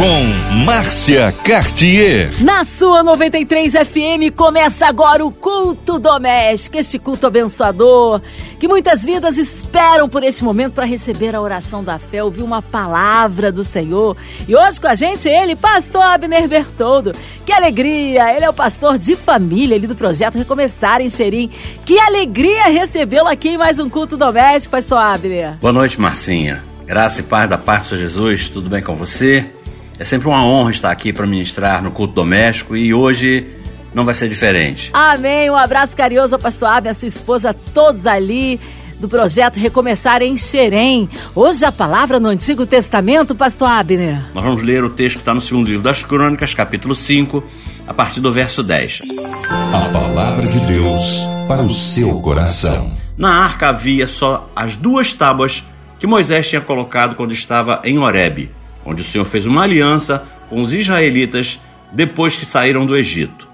com Márcia Cartier. Na sua 93 FM começa agora o culto doméstico, este culto abençoador, que muitas vidas esperam por este momento para receber a oração da fé, ouvir uma palavra do Senhor. E hoje com a gente ele, pastor Abner Bertoldo. Que alegria! Ele é o pastor de família ali do projeto Recomeçar em Xerim. Que alegria recebê-lo aqui em mais um culto doméstico, pastor Abner. Boa noite, Marcinha. Graça e paz da parte do Senhor Jesus, tudo bem com você? É sempre uma honra estar aqui para ministrar no culto doméstico e hoje não vai ser diferente. Amém. Um abraço carinhoso ao pastor Abner, a sua esposa, todos ali do projeto Recomeçar em Xerém. Hoje a palavra no Antigo Testamento, pastor Abner. Nós vamos ler o texto que está no segundo livro das Crônicas, capítulo 5, a partir do verso 10. A palavra de Deus para o seu coração. Na arca havia só as duas tábuas que Moisés tinha colocado quando estava em Horebe onde o Senhor fez uma aliança com os israelitas depois que saíram do Egito.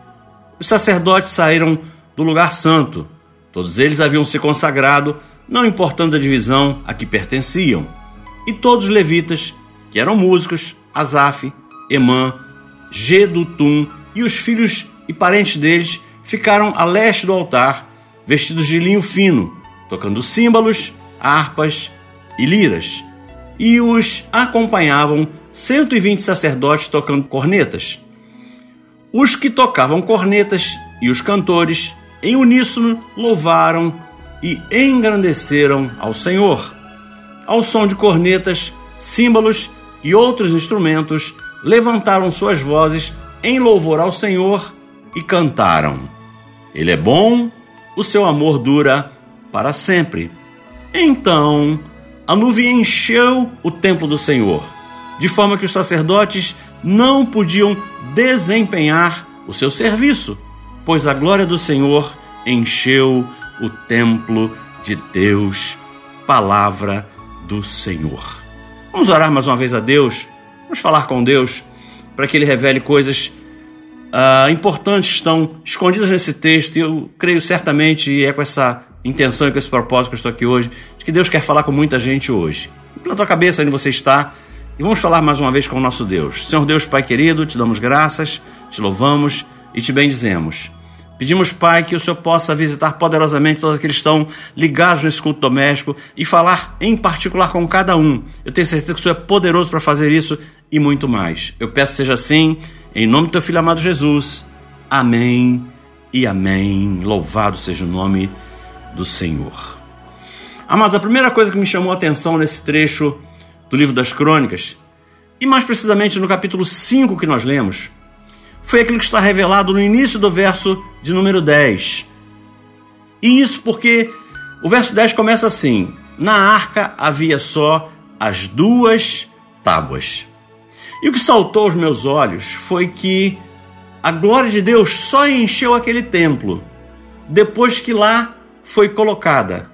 Os sacerdotes saíram do lugar santo. Todos eles haviam se consagrado, não importando a divisão a que pertenciam. E todos os levitas, que eram músicos, Asaf, Emã, Gedutum e os filhos e parentes deles, ficaram a leste do altar, vestidos de linho fino, tocando símbolos, harpas e liras e os acompanhavam 120 sacerdotes tocando cornetas. Os que tocavam cornetas e os cantores, em uníssono, louvaram e engrandeceram ao Senhor. Ao som de cornetas, símbolos e outros instrumentos, levantaram suas vozes em louvor ao Senhor e cantaram: Ele é bom, o seu amor dura para sempre. Então a nuvem encheu o templo do Senhor, de forma que os sacerdotes não podiam desempenhar o seu serviço, pois a glória do Senhor encheu o templo de Deus. Palavra do Senhor. Vamos orar mais uma vez a Deus, vamos falar com Deus para que Ele revele coisas uh, importantes que estão escondidas nesse texto. E eu creio certamente, e é com essa intenção e com esse propósito que eu estou aqui hoje, de que Deus quer falar com muita gente hoje. Pela tua cabeça onde você está, e vamos falar mais uma vez com o nosso Deus. Senhor Deus, Pai querido, te damos graças, te louvamos e te bendizemos. Pedimos, Pai, que o Senhor possa visitar poderosamente todos aqueles que estão ligados nesse culto doméstico e falar em particular com cada um. Eu tenho certeza que o Senhor é poderoso para fazer isso e muito mais. Eu peço que seja assim, em nome do teu filho amado Jesus. Amém e amém. Louvado seja o nome de do Senhor. Ah, a primeira coisa que me chamou a atenção nesse trecho do livro das Crônicas, e mais precisamente no capítulo 5 que nós lemos, foi aquilo que está revelado no início do verso de número 10. E isso porque o verso 10 começa assim: Na arca havia só as duas tábuas. E o que saltou aos meus olhos foi que a glória de Deus só encheu aquele templo depois que lá foi colocada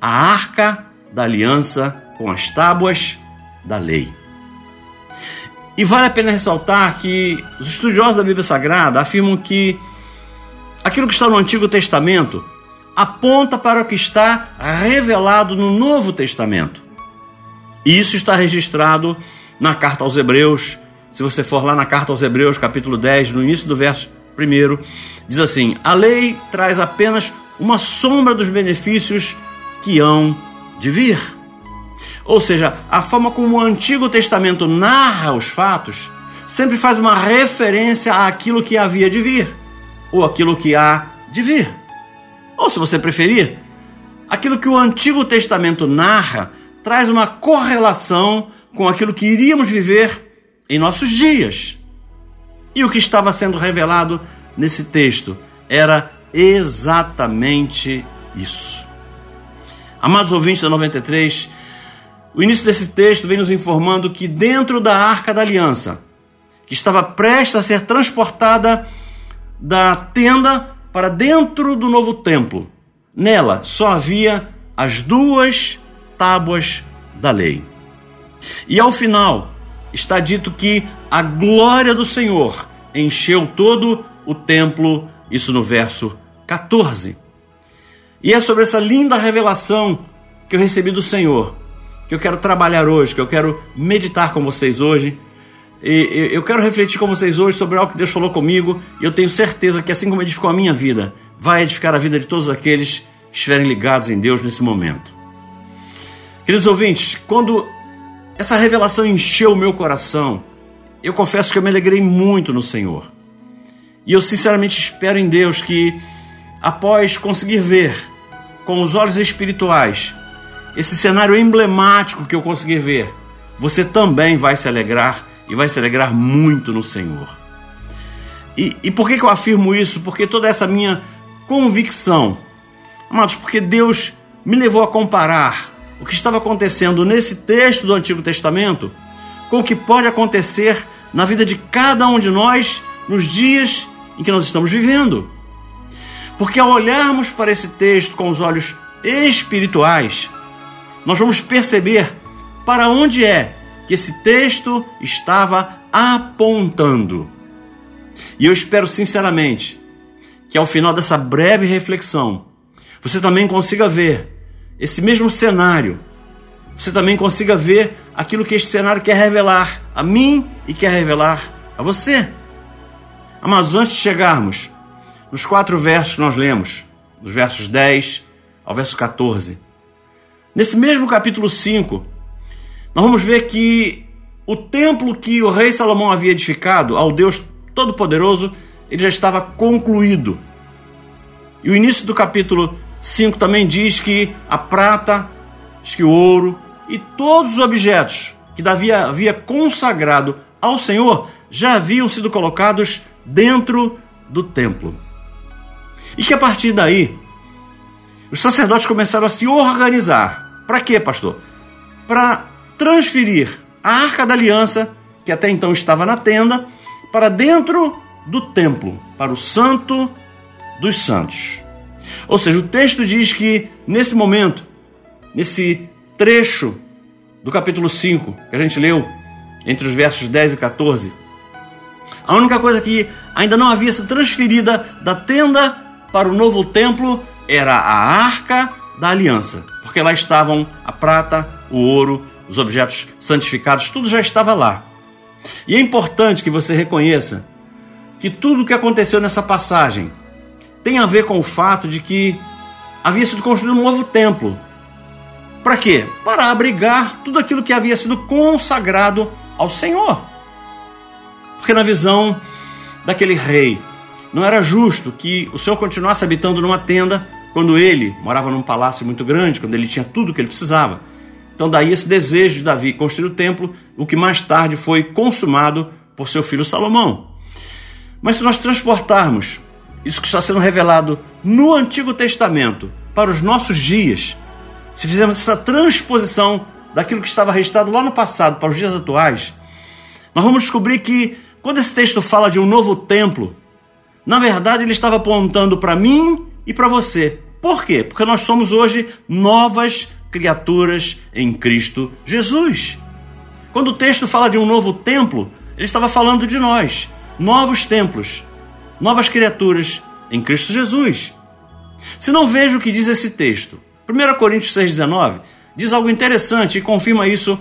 a arca da aliança com as tábuas da lei. E vale a pena ressaltar que os estudiosos da Bíblia Sagrada afirmam que aquilo que está no Antigo Testamento aponta para o que está revelado no Novo Testamento. E isso está registrado na carta aos Hebreus. Se você for lá na carta aos Hebreus, capítulo 10, no início do verso 1, diz assim: A lei traz apenas uma sombra dos benefícios que hão de vir. Ou seja, a forma como o Antigo Testamento narra os fatos sempre faz uma referência àquilo que havia de vir, ou aquilo que há de vir. Ou, se você preferir, aquilo que o Antigo Testamento narra traz uma correlação com aquilo que iríamos viver em nossos dias. E o que estava sendo revelado nesse texto era exatamente isso. Amados ouvintes da 93, o início desse texto vem nos informando que dentro da Arca da Aliança, que estava prestes a ser transportada da tenda para dentro do novo templo, nela só havia as duas tábuas da lei. E ao final está dito que a glória do Senhor encheu todo o templo, isso no verso 14. E é sobre essa linda revelação que eu recebi do Senhor, que eu quero trabalhar hoje, que eu quero meditar com vocês hoje. E eu quero refletir com vocês hoje sobre algo que Deus falou comigo, e eu tenho certeza que, assim como edificou a minha vida, vai edificar a vida de todos aqueles que estiverem ligados em Deus nesse momento. Queridos ouvintes, quando essa revelação encheu o meu coração, eu confesso que eu me alegrei muito no Senhor. E eu sinceramente espero em Deus que, após conseguir ver com os olhos espirituais esse cenário emblemático que eu consegui ver, você também vai se alegrar e vai se alegrar muito no Senhor. E, e por que, que eu afirmo isso? Porque toda essa minha convicção, amados, porque Deus me levou a comparar o que estava acontecendo nesse texto do Antigo Testamento com o que pode acontecer na vida de cada um de nós nos dias em que nós estamos vivendo. Porque ao olharmos para esse texto com os olhos espirituais, nós vamos perceber para onde é que esse texto estava apontando. E eu espero sinceramente que ao final dessa breve reflexão, você também consiga ver esse mesmo cenário. Você também consiga ver aquilo que este cenário quer revelar a mim e quer revelar a você. Amados, antes de chegarmos nos quatro versos que nós lemos, dos versos 10 ao verso 14, nesse mesmo capítulo 5, nós vamos ver que o templo que o rei Salomão havia edificado ao Deus Todo-Poderoso, ele já estava concluído. E o início do capítulo 5 também diz que a prata, que o ouro e todos os objetos que Davi havia consagrado ao Senhor já haviam sido colocados dentro do templo. E que a partir daí, os sacerdotes começaram a se organizar. Para quê, pastor? Para transferir a arca da aliança, que até então estava na tenda, para dentro do templo, para o santo dos santos. Ou seja, o texto diz que nesse momento, nesse trecho do capítulo 5, que a gente leu, entre os versos 10 e 14, a única coisa que ainda não havia sido transferida da tenda para o novo templo era a arca da aliança, porque lá estavam a prata, o ouro os objetos santificados, tudo já estava lá. E é importante que você reconheça que tudo o que aconteceu nessa passagem tem a ver com o fato de que havia sido construído um novo templo. Para quê? Para abrigar tudo aquilo que havia sido consagrado ao Senhor. Porque na visão daquele rei, não era justo que o Senhor continuasse habitando numa tenda quando ele morava num palácio muito grande, quando ele tinha tudo o que ele precisava. Então, daí esse desejo de Davi construir o templo, o que mais tarde foi consumado por seu filho Salomão. Mas se nós transportarmos isso que está sendo revelado no Antigo Testamento para os nossos dias, se fizermos essa transposição daquilo que estava registrado lá no passado para os dias atuais, nós vamos descobrir que quando esse texto fala de um novo templo, na verdade ele estava apontando para mim e para você. Por quê? Porque nós somos hoje novas criaturas em Cristo Jesus. Quando o texto fala de um novo templo, ele estava falando de nós, novos templos, novas criaturas em Cristo Jesus. Se não veja o que diz esse texto, 1 Coríntios 6,19 diz algo interessante e confirma isso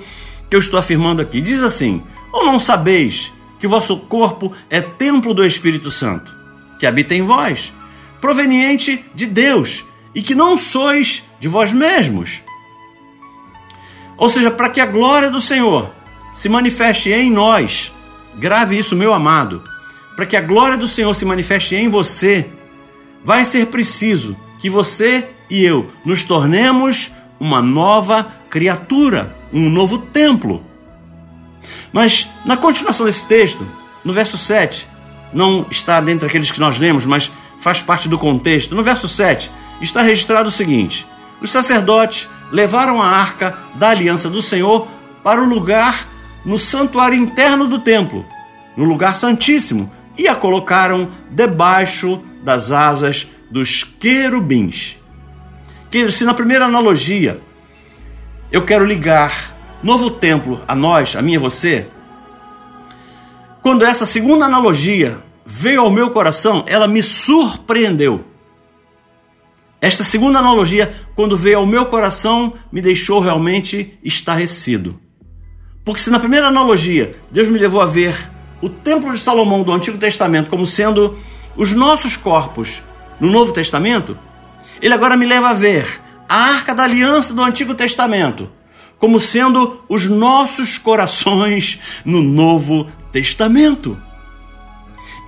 que eu estou afirmando aqui. Diz assim: Ou não sabeis que vosso corpo é templo do Espírito Santo, que habita em vós, proveniente de Deus, e que não sois de vós mesmos? Ou seja, para que a glória do Senhor se manifeste em nós, grave isso, meu amado, para que a glória do Senhor se manifeste em você, vai ser preciso que você e eu nos tornemos uma nova criatura, um novo templo. Mas na continuação desse texto, no verso 7, não está dentro daqueles que nós lemos, mas faz parte do contexto. No verso 7 está registrado o seguinte: os sacerdotes levaram a arca da aliança do Senhor para o lugar no santuário interno do templo, no lugar santíssimo, e a colocaram debaixo das asas dos querubins. Que se na primeira analogia eu quero ligar novo templo a nós, a mim e você, quando essa segunda analogia veio ao meu coração, ela me surpreendeu. Esta segunda analogia, quando veio ao meu coração, me deixou realmente estarrecido. Porque se na primeira analogia Deus me levou a ver o Templo de Salomão do Antigo Testamento como sendo os nossos corpos no Novo Testamento, ele agora me leva a ver a Arca da Aliança do Antigo Testamento como sendo os nossos corações no Novo Testamento.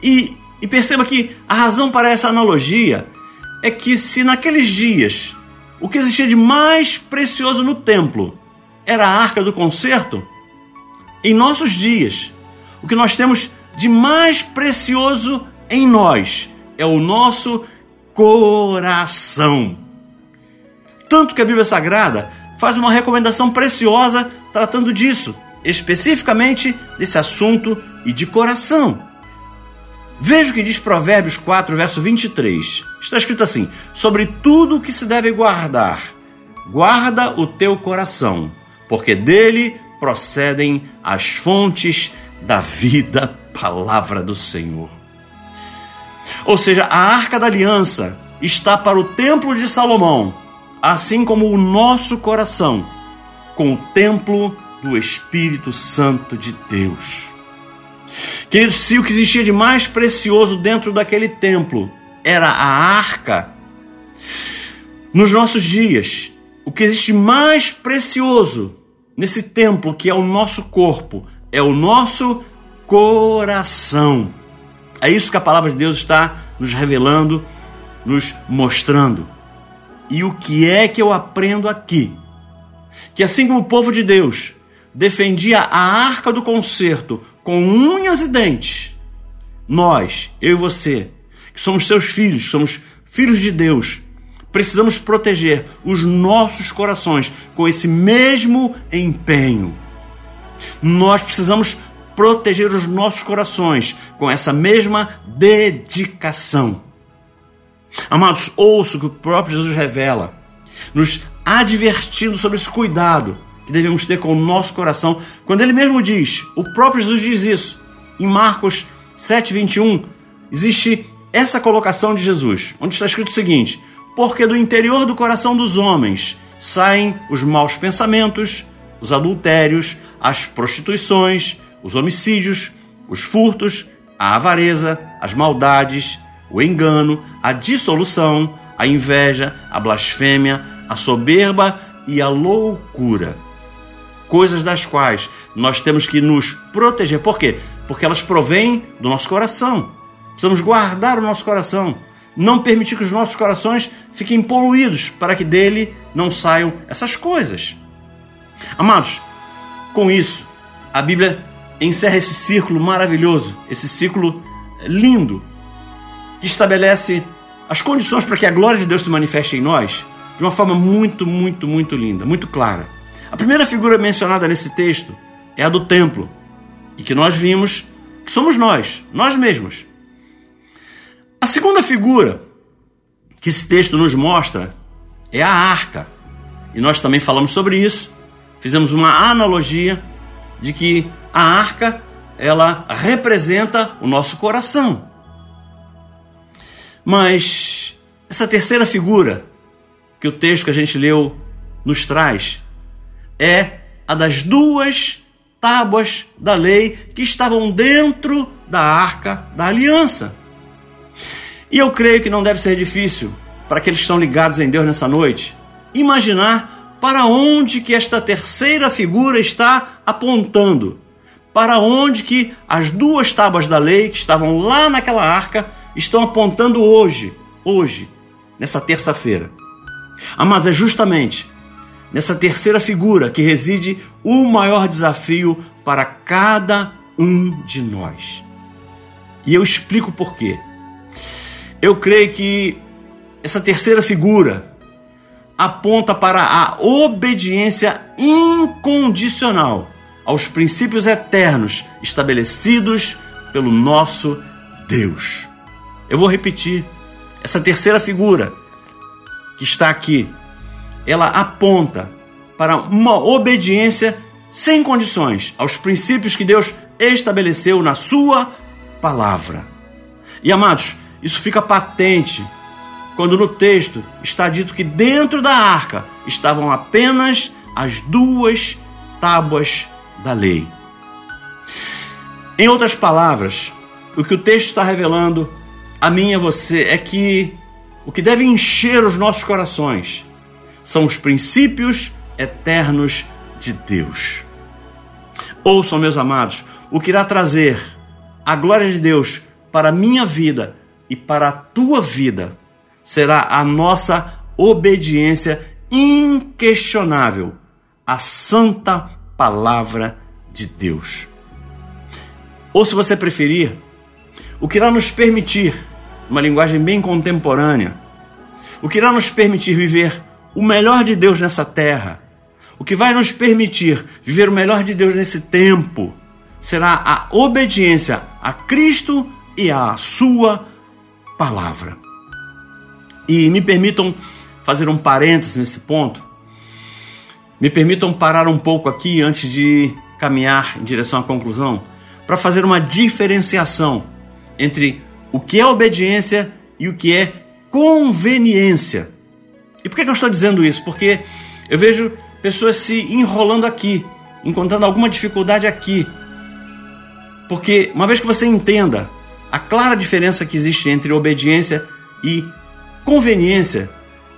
E, e perceba que a razão para essa analogia é que se naqueles dias o que existia de mais precioso no templo era a arca do concerto, em nossos dias o que nós temos de mais precioso em nós é o nosso coração. Tanto que a Bíblia Sagrada faz uma recomendação preciosa tratando disso, especificamente desse assunto e de coração. Veja o que diz Provérbios 4, verso 23. Está escrito assim: Sobre tudo o que se deve guardar, guarda o teu coração, porque dele procedem as fontes da vida, palavra do Senhor. Ou seja, a arca da aliança está para o templo de Salomão, assim como o nosso coração, com o templo do Espírito Santo de Deus. Queridos, se o que existia de mais precioso dentro daquele templo era a arca, nos nossos dias, o que existe mais precioso nesse templo, que é o nosso corpo, é o nosso coração. É isso que a palavra de Deus está nos revelando, nos mostrando. E o que é que eu aprendo aqui? Que assim como o povo de Deus defendia a arca do concerto com unhas e dentes, nós, eu e você, que somos seus filhos, somos filhos de Deus, precisamos proteger os nossos corações com esse mesmo empenho. Nós precisamos proteger os nossos corações com essa mesma dedicação. Amados, ouço o que o próprio Jesus revela, nos advertindo sobre esse cuidado que devemos ter com o nosso coração, quando ele mesmo diz, o próprio Jesus diz isso, em Marcos 7,21, existe essa colocação de Jesus, onde está escrito o seguinte: Porque do interior do coração dos homens saem os maus pensamentos, os adultérios, as prostituições, os homicídios, os furtos, a avareza, as maldades, o engano, a dissolução, a inveja, a blasfêmia, a soberba e a loucura coisas das quais nós temos que nos proteger. Por quê? Porque elas provêm do nosso coração. Precisamos guardar o nosso coração, não permitir que os nossos corações fiquem poluídos para que dele não saiam essas coisas. Amados, com isso, a Bíblia encerra esse círculo maravilhoso, esse círculo lindo, que estabelece as condições para que a glória de Deus se manifeste em nós de uma forma muito, muito, muito linda, muito clara. A primeira figura mencionada nesse texto é a do templo, e que nós vimos que somos nós, nós mesmos. A segunda figura que esse texto nos mostra é a arca. E nós também falamos sobre isso. Fizemos uma analogia de que a arca ela representa o nosso coração. Mas essa terceira figura que o texto que a gente leu nos traz é a das duas tábuas da lei que estavam dentro da arca da aliança. E eu creio que não deve ser difícil para aqueles que estão ligados em Deus nessa noite imaginar para onde que esta terceira figura está apontando. Para onde que as duas tábuas da lei que estavam lá naquela arca estão apontando hoje, hoje, nessa terça-feira. Amados, é justamente nessa terceira figura que reside o maior desafio para cada um de nós. E eu explico por quê. Eu creio que essa terceira figura aponta para a obediência incondicional aos princípios eternos estabelecidos pelo nosso Deus. Eu vou repetir. Essa terceira figura que está aqui ela aponta para uma obediência sem condições aos princípios que Deus estabeleceu na Sua palavra. E amados, isso fica patente quando no texto está dito que dentro da arca estavam apenas as duas tábuas da lei. Em outras palavras, o que o texto está revelando a mim e a você é que o que deve encher os nossos corações são os princípios eternos de Deus. Ouçam, meus amados, o que irá trazer a glória de Deus para a minha vida e para a tua vida será a nossa obediência inquestionável à santa palavra de Deus. Ou, se você preferir, o que irá nos permitir, uma linguagem bem contemporânea, o que irá nos permitir viver o melhor de Deus nessa terra, o que vai nos permitir viver o melhor de Deus nesse tempo, será a obediência a Cristo e à Sua palavra. E me permitam fazer um parênteses nesse ponto. Me permitam parar um pouco aqui antes de caminhar em direção à conclusão, para fazer uma diferenciação entre o que é obediência e o que é conveniência. E por que eu estou dizendo isso? Porque eu vejo pessoas se enrolando aqui, encontrando alguma dificuldade aqui. Porque uma vez que você entenda a clara diferença que existe entre obediência e conveniência,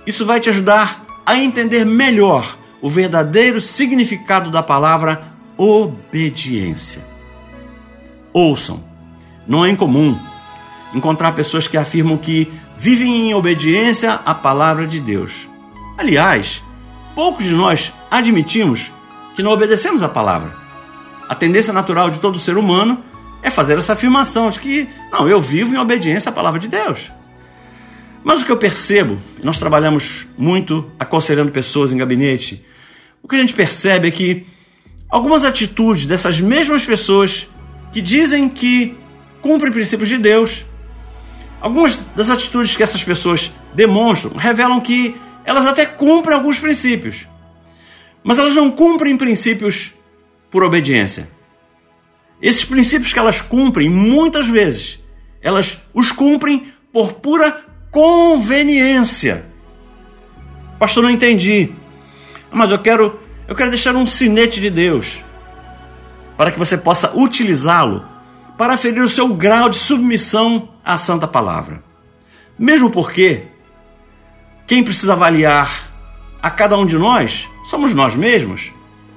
isso vai te ajudar a entender melhor o verdadeiro significado da palavra obediência. Ouçam, não é incomum encontrar pessoas que afirmam que vivem em obediência à palavra de Deus. Aliás, poucos de nós admitimos que não obedecemos à palavra. A tendência natural de todo ser humano é fazer essa afirmação de que, não, eu vivo em obediência à palavra de Deus. Mas o que eu percebo, nós trabalhamos muito aconselhando pessoas em gabinete, o que a gente percebe é que algumas atitudes dessas mesmas pessoas que dizem que cumprem princípios de Deus, algumas das atitudes que essas pessoas demonstram revelam que elas até cumprem alguns princípios, mas elas não cumprem princípios por obediência. Esses princípios que elas cumprem, muitas vezes, elas os cumprem por pura conveniência. Pastor, não entendi. Mas eu quero, eu quero deixar um sinete de Deus para que você possa utilizá-lo para ferir o seu grau de submissão à santa palavra. Mesmo porque quem precisa avaliar a cada um de nós somos nós mesmos.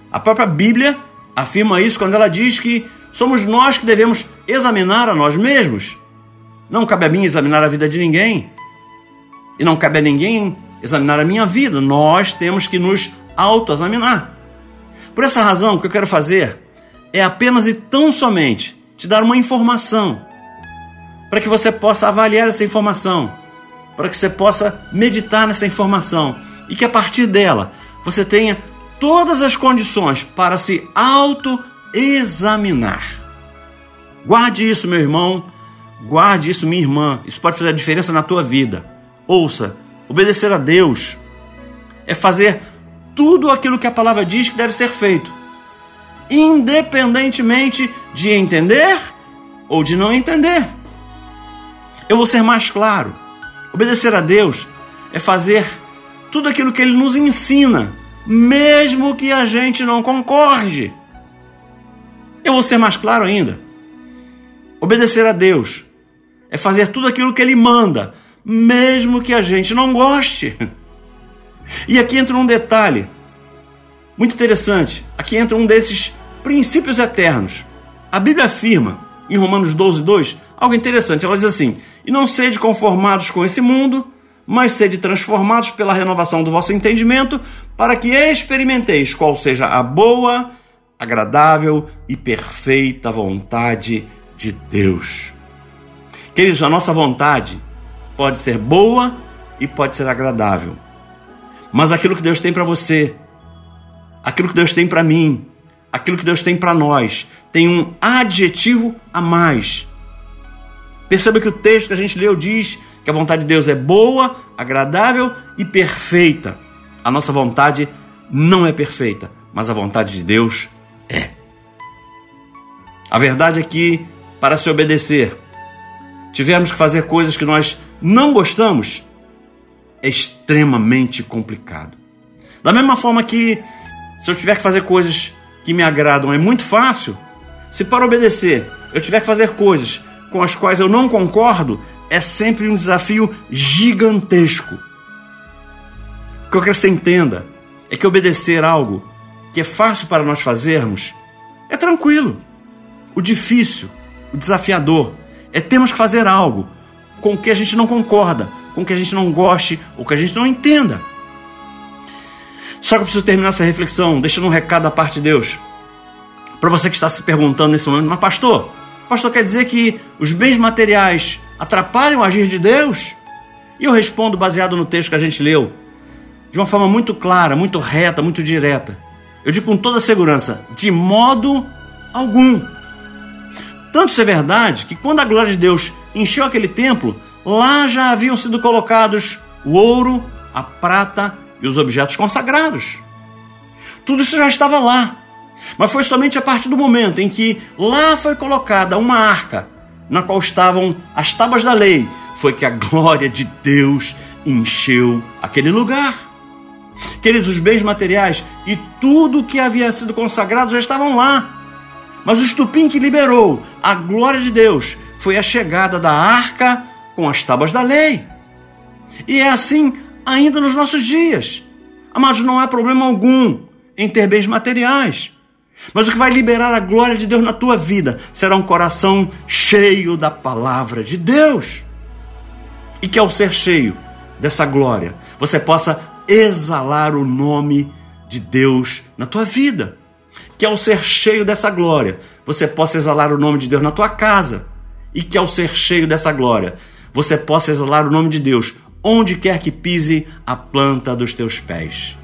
A própria Bíblia afirma isso quando ela diz que somos nós que devemos examinar a nós mesmos. Não cabe a mim examinar a vida de ninguém. E não cabe a ninguém examinar a minha vida. Nós temos que nos autoexaminar. Por essa razão, o que eu quero fazer é apenas e tão somente te dar uma informação para que você possa avaliar essa informação, para que você possa meditar nessa informação e que a partir dela você tenha todas as condições para se auto-examinar. Guarde isso, meu irmão, guarde isso, minha irmã. Isso pode fazer a diferença na tua vida. Ouça, obedecer a Deus é fazer tudo aquilo que a palavra diz que deve ser feito, independentemente de entender ou de não entender. Eu vou ser mais claro. Obedecer a Deus é fazer tudo aquilo que Ele nos ensina, mesmo que a gente não concorde. Eu vou ser mais claro ainda. Obedecer a Deus é fazer tudo aquilo que Ele manda, mesmo que a gente não goste. E aqui entra um detalhe muito interessante. Aqui entra um desses princípios eternos. A Bíblia afirma, em Romanos 12, 2, algo interessante. Ela diz assim: E não sede conformados com esse mundo, mas sede transformados pela renovação do vosso entendimento, para que experimenteis qual seja a boa, agradável e perfeita vontade de Deus. Queridos, a nossa vontade pode ser boa e pode ser agradável. Mas aquilo que Deus tem para você, aquilo que Deus tem para mim, aquilo que Deus tem para nós, tem um adjetivo a mais. Perceba que o texto que a gente leu diz que a vontade de Deus é boa, agradável e perfeita. A nossa vontade não é perfeita, mas a vontade de Deus é. A verdade é que, para se obedecer, tivermos que fazer coisas que nós não gostamos, é extremamente complicado. Da mesma forma que se eu tiver que fazer coisas que me agradam é muito fácil, se para obedecer eu tiver que fazer coisas com as quais eu não concordo, é sempre um desafio gigantesco. O que eu quero que você entenda é que obedecer algo que é fácil para nós fazermos é tranquilo. O difícil, o desafiador, é termos que fazer algo com o que a gente não concorda, com o que a gente não goste ou que a gente não entenda. Só que eu preciso terminar essa reflexão deixando um recado da parte de Deus. Para você que está se perguntando nesse momento, mas pastor, pastor quer dizer que os bens materiais atrapalham o agir de Deus? E eu respondo baseado no texto que a gente leu, de uma forma muito clara, muito reta, muito direta. Eu digo com toda segurança, de modo algum. Tanto isso é verdade que quando a glória de Deus encheu aquele templo, lá já haviam sido colocados o ouro, a prata e os objetos consagrados. Tudo isso já estava lá. Mas foi somente a partir do momento em que lá foi colocada uma arca, na qual estavam as tábuas da lei, foi que a glória de Deus encheu aquele lugar. Queridos, os bens materiais e tudo que havia sido consagrado já estavam lá. Mas o estupim que liberou a glória de Deus foi a chegada da arca com as tábuas da lei. E é assim ainda nos nossos dias. Amados, não há problema algum em ter bens materiais. Mas o que vai liberar a glória de Deus na tua vida será um coração cheio da palavra de Deus. E que ao ser cheio dessa glória, você possa exalar o nome de Deus na tua vida que ao ser cheio dessa glória, você possa exalar o nome de Deus na tua casa, e que ao ser cheio dessa glória, você possa exalar o nome de Deus onde quer que pise a planta dos teus pés.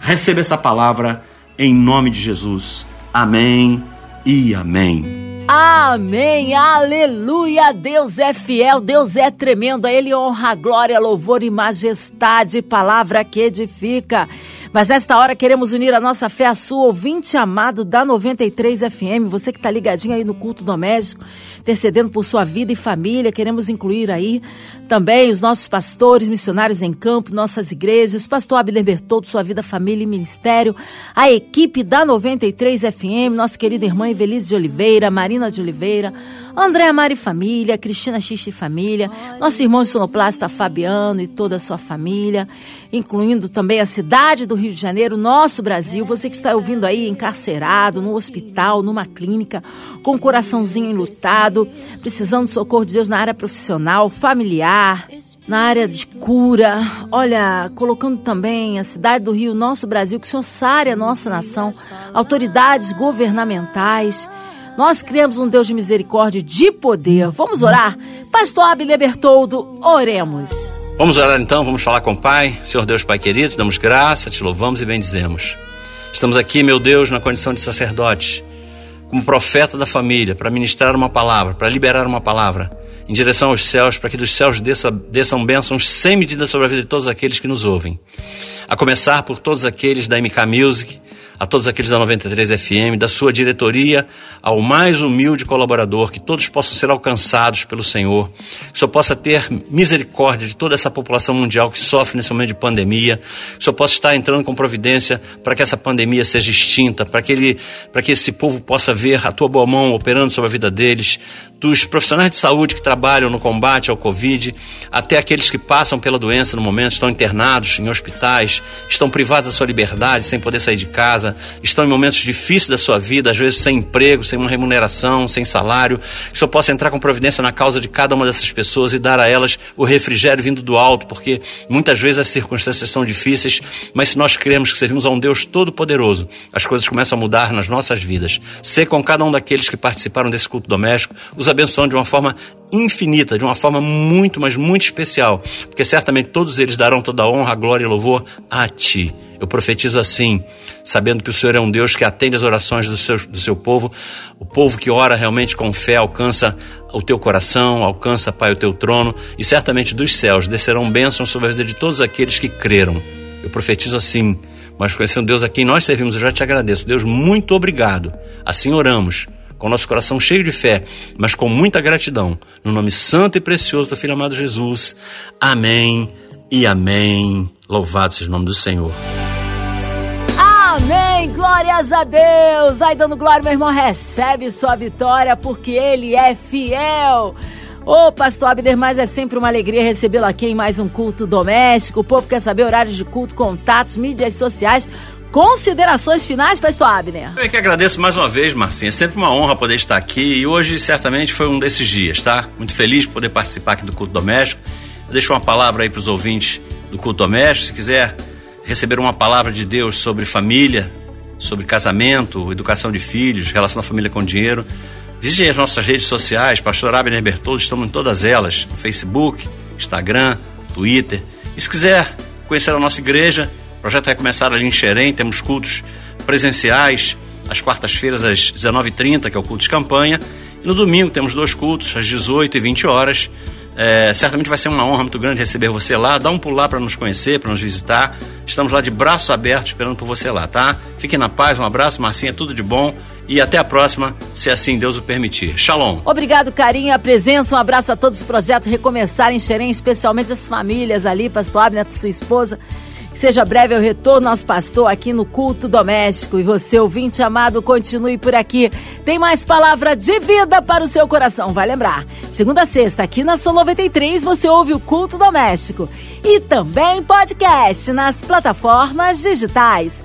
Receba essa palavra em nome de Jesus. Amém e amém. Amém, aleluia. Deus é fiel, Deus é tremendo. A Ele honra, glória, louvor e majestade. Palavra que edifica. Mas nesta hora queremos unir a nossa fé à sua, ouvinte amado da 93 FM, você que está ligadinho aí no culto doméstico, intercedendo por sua vida e família. Queremos incluir aí também os nossos pastores, missionários em campo, nossas igrejas, pastor Abner Bertoldo, sua vida, família e ministério, a equipe da 93 FM, nossa querida irmã Evelise de Oliveira, Marina de Oliveira, Andréa Mari Família, Cristina Xixi Família, nosso irmão sonoplasta Fabiano e toda a sua família, incluindo também a cidade do Rio de Janeiro, nosso Brasil, você que está ouvindo aí encarcerado, no hospital, numa clínica, com o coraçãozinho enlutado, precisando de socorro de Deus na área profissional, familiar, na área de cura, olha, colocando também a cidade do Rio, nosso Brasil, que o Senhor sare a nossa nação, autoridades governamentais, nós criamos um Deus de misericórdia e de poder. Vamos orar? Pastor Abel Bertoldo, oremos. Vamos orar então, vamos falar com o Pai. Senhor Deus, Pai querido, damos graça, te louvamos e bendizemos. Estamos aqui, meu Deus, na condição de sacerdote, como profeta da família, para ministrar uma palavra, para liberar uma palavra em direção aos céus, para que dos céus desça, desçam bênçãos sem medida sobre a vida de todos aqueles que nos ouvem. A começar por todos aqueles da MK Music, a todos aqueles da 93 FM, da sua diretoria, ao mais humilde colaborador, que todos possam ser alcançados pelo Senhor, que o Senhor possa ter misericórdia de toda essa população mundial que sofre nesse momento de pandemia, que o Senhor possa estar entrando com providência para que essa pandemia seja extinta, para que, ele, para que esse povo possa ver a tua boa mão operando sobre a vida deles, dos profissionais de saúde que trabalham no combate ao Covid, até aqueles que passam pela doença no momento, estão internados em hospitais, estão privados da sua liberdade, sem poder sair de casa, estão em momentos difíceis da sua vida, às vezes sem emprego, sem uma remuneração, sem salário, que o Senhor possa entrar com providência na causa de cada uma dessas pessoas e dar a elas o refrigério vindo do alto, porque muitas vezes as circunstâncias são difíceis, mas se nós cremos que servimos a um Deus todo-poderoso, as coisas começam a mudar nas nossas vidas. Ser com cada um daqueles que participaram desse culto doméstico, os abençoando de uma forma infinita, de uma forma muito, mas muito especial, porque certamente todos eles darão toda a honra, glória e louvor a Ti. Eu profetizo assim, sabendo que o Senhor é um Deus que atende as orações do seu, do seu povo, o povo que ora realmente com fé alcança o teu coração, alcança, Pai, o teu trono, e certamente dos céus descerão bênçãos sobre a vida de todos aqueles que creram. Eu profetizo assim, mas conhecendo Deus a quem nós servimos, eu já te agradeço. Deus, muito obrigado. Assim oramos com nosso coração cheio de fé, mas com muita gratidão. No nome santo e precioso do Filho amado Jesus. Amém e amém. Louvado seja o nome do Senhor. Amém! Glórias a Deus! Vai dando glória, meu irmão, recebe sua vitória, porque Ele é fiel. Ô, pastor Abner, mas é sempre uma alegria recebê-lo aqui em mais um culto doméstico. O povo quer saber horários de culto, contatos, mídias sociais. Considerações finais, pastor Abner? Eu é que agradeço mais uma vez, Marcinha. É sempre uma honra poder estar aqui e hoje certamente foi um desses dias, tá? Muito feliz por poder participar aqui do culto doméstico. Eu deixo uma palavra aí para os ouvintes do culto doméstico. Se quiser receber uma palavra de Deus sobre família, sobre casamento, educação de filhos, relação da família com dinheiro, visite as nossas redes sociais, Pastor Abner Bertoldo, estamos em todas elas, no Facebook, Instagram, Twitter. E se quiser conhecer a nossa igreja, o projeto vai começar ali em Xerém, temos cultos presenciais, às quartas-feiras às 19h30, que é o culto de campanha, e no domingo temos dois cultos, às 18 e 20 horas. É, certamente vai ser uma honra muito grande receber você lá. Dá um pulo lá para nos conhecer, para nos visitar. Estamos lá de braços abertos esperando por você lá, tá? Fique na paz, um abraço, Marcinha, tudo de bom. E até a próxima, se assim Deus o permitir. Shalom. Obrigado, carinho, a presença. Um abraço a todos os projetos Recomeçar em Xerém, especialmente as famílias ali, Pastor Abner, sua esposa. Seja breve o retorno nosso pastor aqui no culto doméstico. E você, ouvinte amado, continue por aqui. Tem mais palavra de vida para o seu coração. Vai lembrar. Segunda a sexta, aqui na São 93, você ouve o culto doméstico. E também podcast nas plataformas digitais